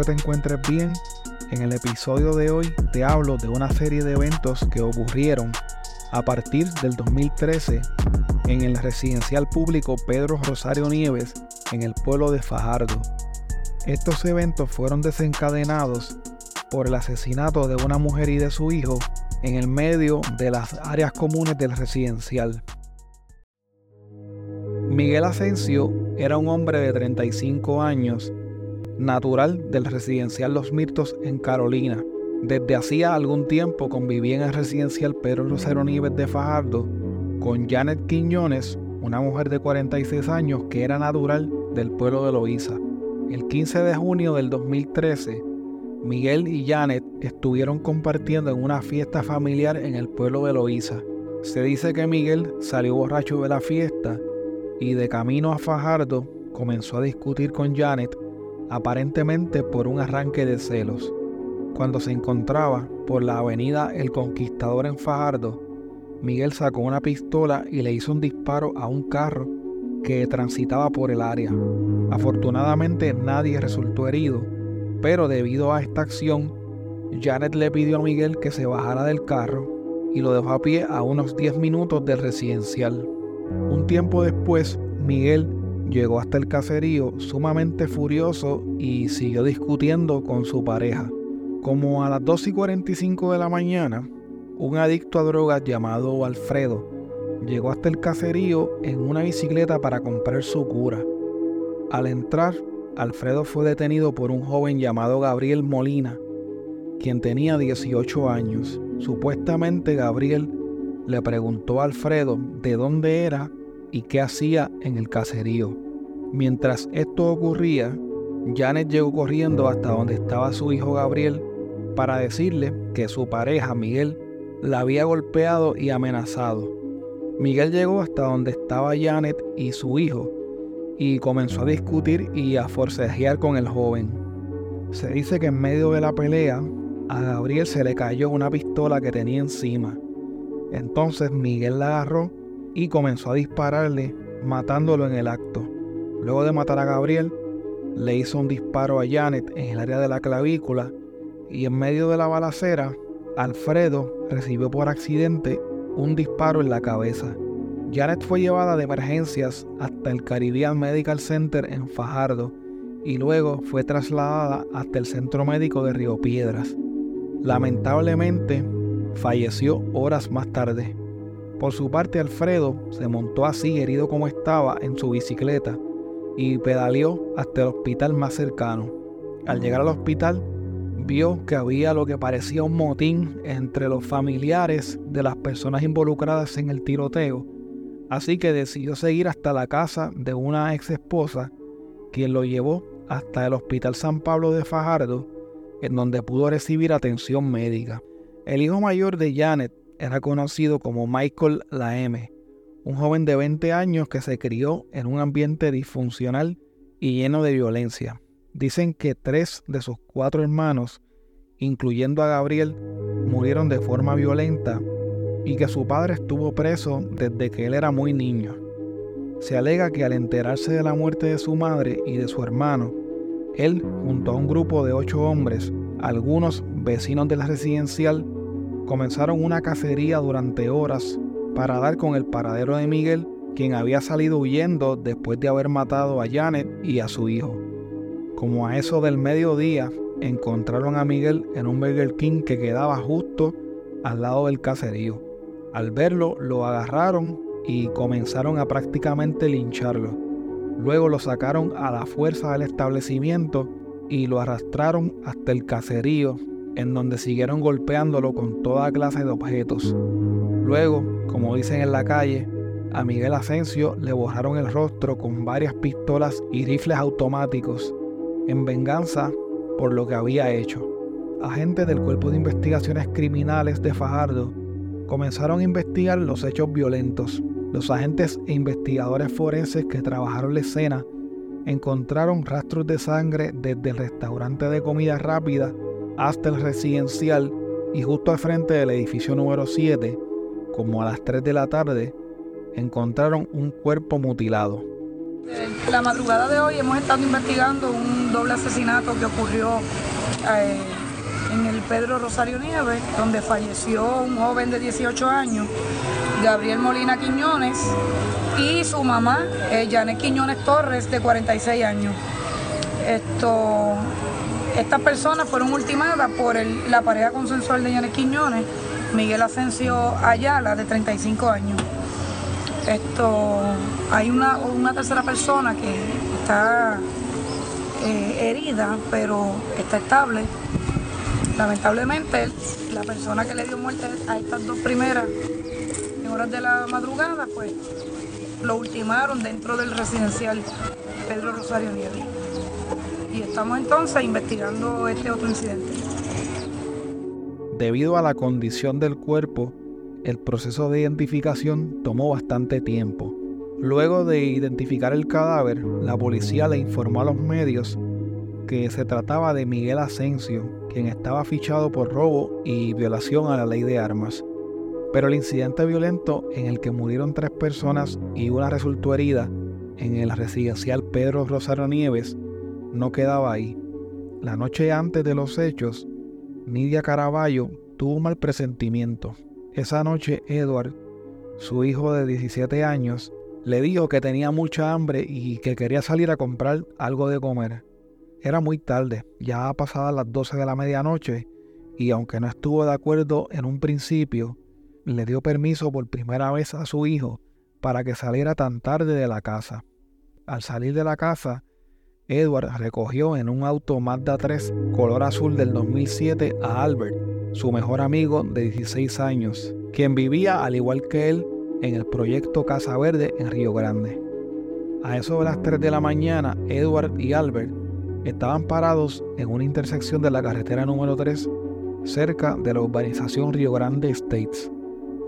Que te encuentres bien. En el episodio de hoy te hablo de una serie de eventos que ocurrieron a partir del 2013 en el residencial público Pedro Rosario Nieves en el pueblo de Fajardo. Estos eventos fueron desencadenados por el asesinato de una mujer y de su hijo en el medio de las áreas comunes del residencial. Miguel Asensio era un hombre de 35 años, natural del residencial Los Mirtos en Carolina. Desde hacía algún tiempo convivía en el residencial Pedro Rosario Nieves de Fajardo con Janet Quiñones, una mujer de 46 años que era natural del pueblo de Loíza. El 15 de junio del 2013, Miguel y Janet estuvieron compartiendo en una fiesta familiar en el pueblo de Loíza. Se dice que Miguel salió borracho de la fiesta y de camino a Fajardo comenzó a discutir con Janet, aparentemente por un arranque de celos. Cuando se encontraba por la avenida El Conquistador en Fajardo, Miguel sacó una pistola y le hizo un disparo a un carro que transitaba por el área. Afortunadamente nadie resultó herido, pero debido a esta acción, Janet le pidió a Miguel que se bajara del carro y lo dejó a pie a unos 10 minutos del residencial. Un tiempo después, Miguel llegó hasta el caserío sumamente furioso y siguió discutiendo con su pareja. Como a las 2 y 45 de la mañana, un adicto a drogas llamado Alfredo llegó hasta el caserío en una bicicleta para comprar su cura. Al entrar, Alfredo fue detenido por un joven llamado Gabriel Molina, quien tenía 18 años. Supuestamente Gabriel le preguntó a Alfredo de dónde era y qué hacía en el caserío. Mientras esto ocurría, Janet llegó corriendo hasta donde estaba su hijo Gabriel para decirle que su pareja Miguel la había golpeado y amenazado. Miguel llegó hasta donde estaba Janet y su hijo y comenzó a discutir y a forcejear con el joven. Se dice que en medio de la pelea a Gabriel se le cayó una pistola que tenía encima. Entonces Miguel la agarró y comenzó a dispararle, matándolo en el acto. Luego de matar a Gabriel, le hizo un disparo a Janet en el área de la clavícula y en medio de la balacera, Alfredo recibió por accidente un disparo en la cabeza. Janet fue llevada de emergencias hasta el Caribbean Medical Center en Fajardo y luego fue trasladada hasta el Centro Médico de Río Piedras. Lamentablemente, falleció horas más tarde. Por su parte, Alfredo se montó así, herido como estaba, en su bicicleta y pedaleó hasta el hospital más cercano. Al llegar al hospital, vio que había lo que parecía un motín entre los familiares de las personas involucradas en el tiroteo, así que decidió seguir hasta la casa de una ex esposa, quien lo llevó hasta el Hospital San Pablo de Fajardo, en donde pudo recibir atención médica. El hijo mayor de Janet era conocido como Michael M., un joven de 20 años que se crió en un ambiente disfuncional y lleno de violencia. Dicen que tres de sus cuatro hermanos, incluyendo a Gabriel, murieron de forma violenta y que su padre estuvo preso desde que él era muy niño. Se alega que al enterarse de la muerte de su madre y de su hermano, él, junto a un grupo de ocho hombres, algunos vecinos del residencial, comenzaron una cacería durante horas para dar con el paradero de Miguel, quien había salido huyendo después de haber matado a Janet y a su hijo. Como a eso del mediodía, encontraron a Miguel en un Burger King que quedaba justo al lado del caserío. Al verlo, lo agarraron y comenzaron a prácticamente lincharlo. Luego lo sacaron a la fuerza del establecimiento y lo arrastraron hasta el caserío en donde siguieron golpeándolo con toda clase de objetos. Luego, como dicen en la calle, a Miguel Asensio le borraron el rostro con varias pistolas y rifles automáticos, en venganza por lo que había hecho. Agentes del Cuerpo de Investigaciones Criminales de Fajardo comenzaron a investigar los hechos violentos. Los agentes e investigadores forenses que trabajaron la escena encontraron rastros de sangre desde el restaurante de comida rápida hasta el residencial y justo al frente del edificio número 7, como a las 3 de la tarde, encontraron un cuerpo mutilado. La madrugada de hoy hemos estado investigando un doble asesinato que ocurrió eh, en el Pedro Rosario Nieves, donde falleció un joven de 18 años, Gabriel Molina Quiñones, y su mamá, eh, Janet Quiñones Torres, de 46 años. Esto, estas personas fueron ultimadas por la pareja consensual de Janet Quiñones, Miguel Asensio Ayala, de 35 años. Esto, hay una, tercera persona que está eh, herida, pero está estable. Lamentablemente, la persona que le dio muerte a estas dos primeras en horas de la madrugada, pues lo ultimaron dentro del residencial Pedro Rosario Nieves. Y estamos entonces investigando este otro incidente. Debido a la condición del cuerpo, el proceso de identificación tomó bastante tiempo. Luego de identificar el cadáver, la policía le informó a los medios que se trataba de Miguel Asensio, quien estaba fichado por robo y violación a la ley de armas. Pero el incidente violento en el que murieron tres personas y una resultó herida en el residencial Pedro Rosario Nieves no quedaba ahí. La noche antes de los hechos, Nidia Caraballo tuvo un mal presentimiento. Esa noche Edward, su hijo de 17 años, le dijo que tenía mucha hambre y que quería salir a comprar algo de comer. Era muy tarde, ya pasadas las 12 de la medianoche, y aunque no estuvo de acuerdo en un principio, le dio permiso por primera vez a su hijo para que saliera tan tarde de la casa. Al salir de la casa, Edward recogió en un auto Mazda 3 color azul del 2007 a Albert, su mejor amigo de 16 años, quien vivía al igual que él en el proyecto Casa Verde en Río Grande. A eso de las 3 de la mañana, Edward y Albert estaban parados en una intersección de la carretera número 3 cerca de la urbanización Río Grande Estates.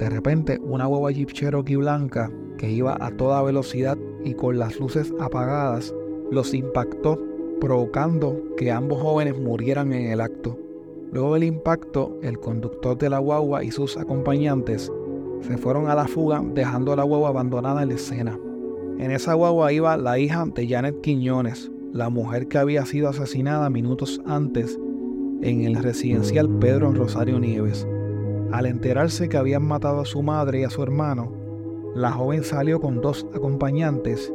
De repente, una hueva Jeep Cherokee blanca que iba a toda velocidad y con las luces apagadas los impactó, provocando que ambos jóvenes murieran en el acto. Luego del impacto, el conductor de la guagua y sus acompañantes se fueron a la fuga dejando la guagua abandonada en la escena. En esa guagua iba la hija de Janet Quiñones, la mujer que había sido asesinada minutos antes en el residencial Pedro Rosario Nieves. Al enterarse que habían matado a su madre y a su hermano, la joven salió con dos acompañantes,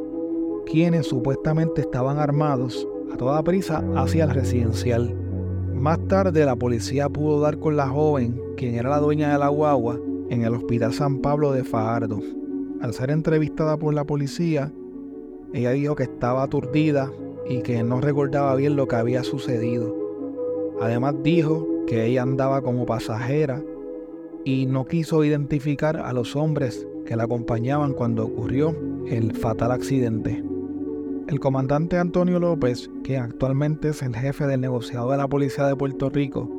quienes supuestamente estaban armados a toda prisa hacia el residencial. Más tarde la policía pudo dar con la joven, quien era la dueña de la guagua, en el Hospital San Pablo de Fajardo. Al ser entrevistada por la policía, ella dijo que estaba aturdida y que no recordaba bien lo que había sucedido. Además dijo que ella andaba como pasajera y no quiso identificar a los hombres que la acompañaban cuando ocurrió el fatal accidente. El comandante Antonio López, que actualmente es el jefe del negociado de la Policía de Puerto Rico,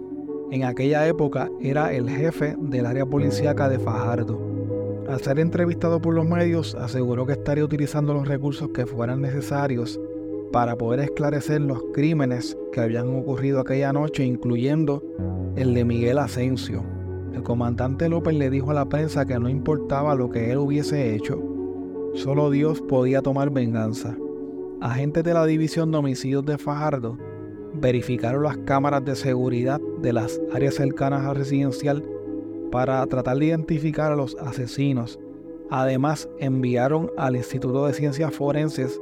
en aquella época era el jefe del área policíaca de Fajardo. Al ser entrevistado por los medios, aseguró que estaría utilizando los recursos que fueran necesarios para poder esclarecer los crímenes que habían ocurrido aquella noche, incluyendo el de Miguel Asensio. El comandante López le dijo a la prensa que no importaba lo que él hubiese hecho, solo Dios podía tomar venganza. Agentes de la División de Homicidios de Fajardo verificaron las cámaras de seguridad de las áreas cercanas al residencial para tratar de identificar a los asesinos. Además, enviaron al Instituto de Ciencias Forenses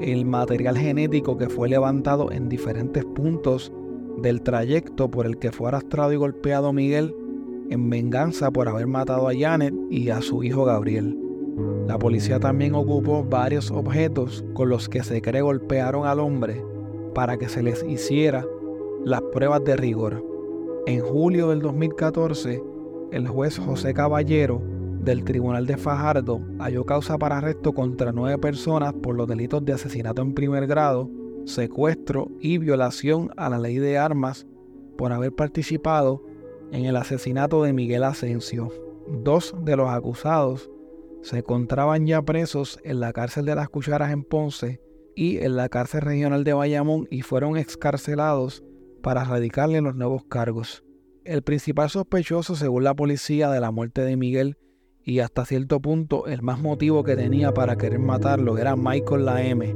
el material genético que fue levantado en diferentes puntos del trayecto por el que fue arrastrado y golpeado Miguel en venganza por haber matado a Janet y a su hijo Gabriel. La policía también ocupó varios objetos con los que se cree golpearon al hombre para que se les hiciera las pruebas de rigor. En julio del 2014, el juez José Caballero del Tribunal de Fajardo halló causa para arresto contra nueve personas por los delitos de asesinato en primer grado, secuestro y violación a la ley de armas por haber participado en el asesinato de Miguel Asensio. Dos de los acusados se encontraban ya presos en la cárcel de las Cucharas en Ponce y en la cárcel regional de Bayamón y fueron excarcelados para radicarle los nuevos cargos. El principal sospechoso, según la policía, de la muerte de Miguel y hasta cierto punto el más motivo que tenía para querer matarlo era Michael M.,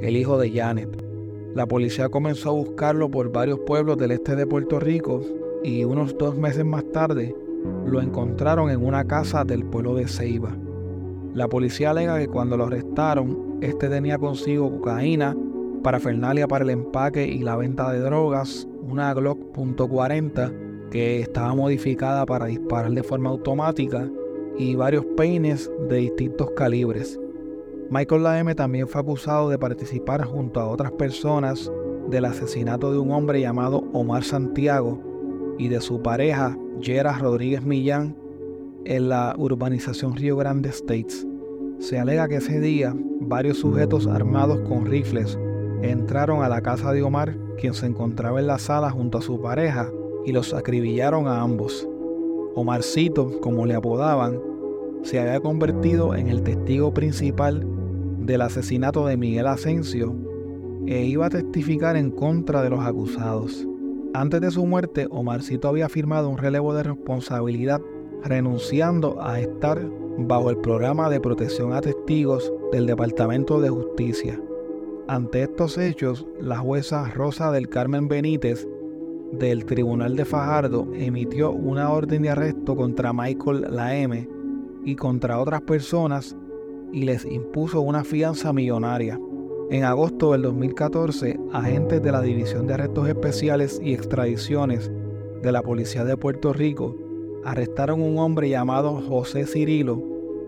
el hijo de Janet. La policía comenzó a buscarlo por varios pueblos del este de Puerto Rico y unos dos meses más tarde lo encontraron en una casa del pueblo de Ceiba. La policía alega que cuando lo arrestaron, este tenía consigo cocaína, parafernalia para el empaque y la venta de drogas, una Glock .40 que estaba modificada para disparar de forma automática y varios peines de distintos calibres. Michael Laeme también fue acusado de participar junto a otras personas del asesinato de un hombre llamado Omar Santiago y de su pareja Yera Rodríguez Millán en la urbanización Río Grande States. Se alega que ese día varios sujetos armados con rifles entraron a la casa de Omar, quien se encontraba en la sala junto a su pareja, y los acribillaron a ambos. Omarcito, como le apodaban, se había convertido en el testigo principal del asesinato de Miguel Asensio e iba a testificar en contra de los acusados. Antes de su muerte, Omarcito había firmado un relevo de responsabilidad renunciando a estar bajo el programa de protección a testigos del Departamento de Justicia. Ante estos hechos, la jueza Rosa del Carmen Benítez del Tribunal de Fajardo emitió una orden de arresto contra Michael Laeme y contra otras personas y les impuso una fianza millonaria. En agosto del 2014, agentes de la División de Arrestos Especiales y Extradiciones de la Policía de Puerto Rico arrestaron a un hombre llamado José Cirilo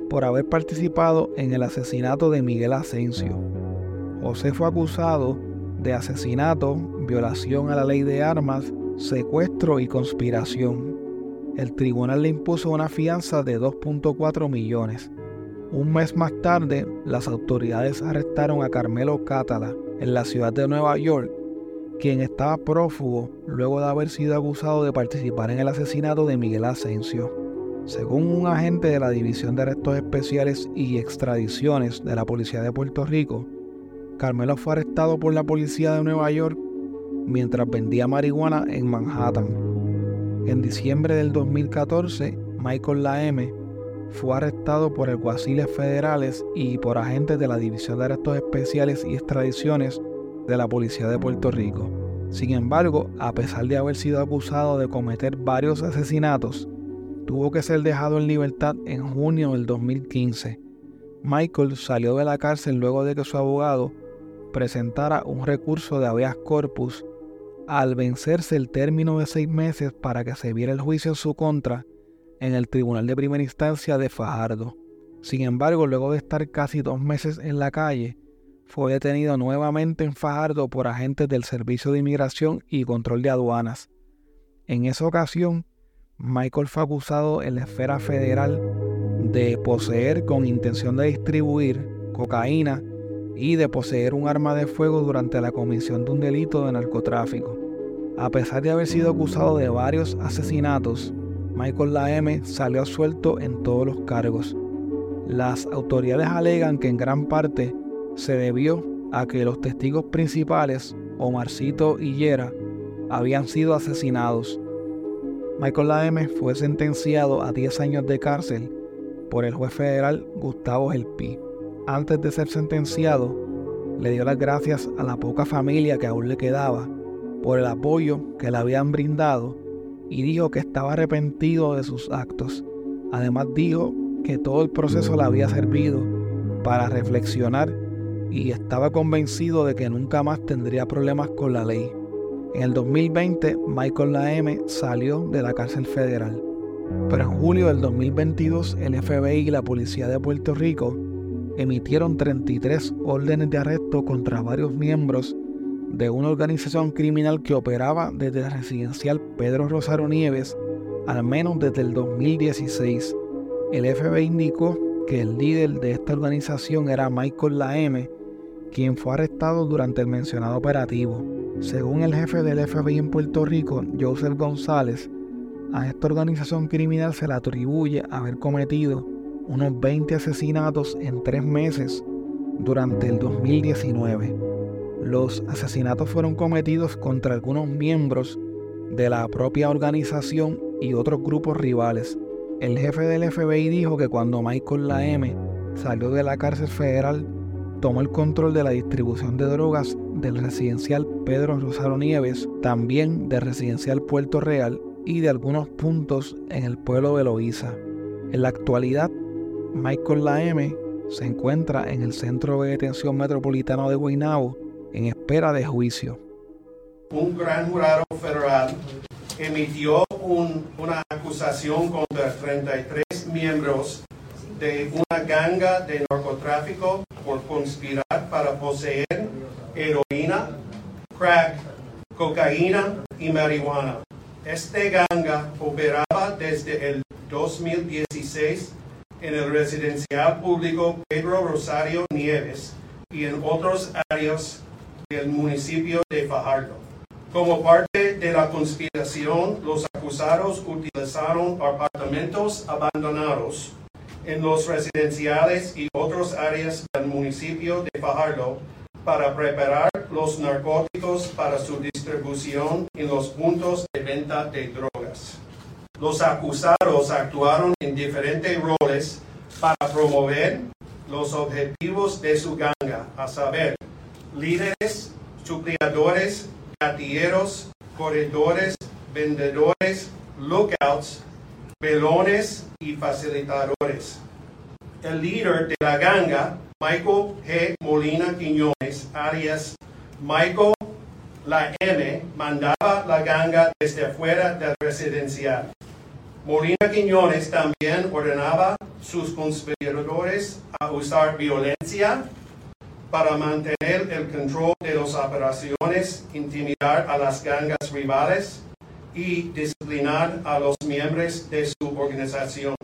por haber participado en el asesinato de Miguel Asensio. José fue acusado de asesinato, violación a la ley de armas, secuestro y conspiración. El tribunal le impuso una fianza de 2.4 millones. Un mes más tarde, las autoridades arrestaron a Carmelo Cátala en la ciudad de Nueva York, quien estaba prófugo luego de haber sido acusado de participar en el asesinato de Miguel Asensio. Según un agente de la División de Arrestos Especiales y Extradiciones de la Policía de Puerto Rico, Carmelo fue arrestado por la policía de Nueva York mientras vendía marihuana en Manhattan. En diciembre del 2014, Michael Laeme fue arrestado por alguaciles federales y por agentes de la División de Arrestos Especiales y Extradiciones de la Policía de Puerto Rico. Sin embargo, a pesar de haber sido acusado de cometer varios asesinatos, tuvo que ser dejado en libertad en junio del 2015. Michael salió de la cárcel luego de que su abogado presentara un recurso de habeas corpus al vencerse el término de seis meses para que se viera el juicio en su contra en el Tribunal de Primera Instancia de Fajardo. Sin embargo, luego de estar casi dos meses en la calle, fue detenido nuevamente en Fajardo por agentes del Servicio de Inmigración y Control de Aduanas. En esa ocasión, Michael fue acusado en la esfera federal de poseer con intención de distribuir cocaína y de poseer un arma de fuego durante la comisión de un delito de narcotráfico. A pesar de haber sido acusado de varios asesinatos, Michael Laeme salió suelto en todos los cargos. Las autoridades alegan que en gran parte se debió a que los testigos principales, Omarcito y Yera, habían sido asesinados. Michael Laeme fue sentenciado a 10 años de cárcel por el juez federal Gustavo Gelpi. Antes de ser sentenciado, le dio las gracias a la poca familia que aún le quedaba por el apoyo que le habían brindado y dijo que estaba arrepentido de sus actos. Además dijo que todo el proceso le había servido para reflexionar y estaba convencido de que nunca más tendría problemas con la ley. En el 2020, Michael Laeme salió de la cárcel federal. Pero en julio del 2022, el FBI y la Policía de Puerto Rico emitieron 33 órdenes de arresto contra varios miembros de una organización criminal que operaba desde el residencial Pedro Rosario Nieves al menos desde el 2016. El FBI indicó que el líder de esta organización era Michael Laeme, quien fue arrestado durante el mencionado operativo. Según el jefe del FBI en Puerto Rico, Joseph González, a esta organización criminal se le atribuye haber cometido unos 20 asesinatos en tres meses durante el 2019 los asesinatos fueron cometidos contra algunos miembros de la propia organización y otros grupos rivales. El jefe del FBI dijo que cuando Michael La M salió de la cárcel federal, tomó el control de la distribución de drogas del residencial Pedro Rosario Nieves, también del residencial Puerto Real y de algunos puntos en el pueblo de Loíza. En la actualidad, Michael La M se encuentra en el Centro de Detención Metropolitano de Guaynabo en espera de juicio. Un gran jurado federal emitió una acusación contra 33 miembros de una ganga de narcotráfico por conspirar para poseer heroína, crack, cocaína y marihuana. Este ganga operaba desde el 2016 en el residencial público Pedro Rosario Nieves y en otras áreas del municipio de Fajardo. Como parte de la conspiración, los acusados utilizaron apartamentos abandonados en los residenciales y otras áreas del municipio de Fajardo para preparar los narcóticos para su distribución en los puntos de venta de drogas. Los acusados actuaron en diferentes roles para promover los objetivos de su ganga, a saber, líderes, suplidores, gatilleros, corredores, vendedores, lookouts, velones y facilitadores. El líder de la ganga, Michael G. Molina Quiñones, alias Michael La M, mandaba la ganga desde afuera del residencial. Molina Quiñones también ordenaba sus conspiradores a usar violencia para mantener el control de las operaciones, intimidar a las gangas rivales y disciplinar a los miembros de su organización.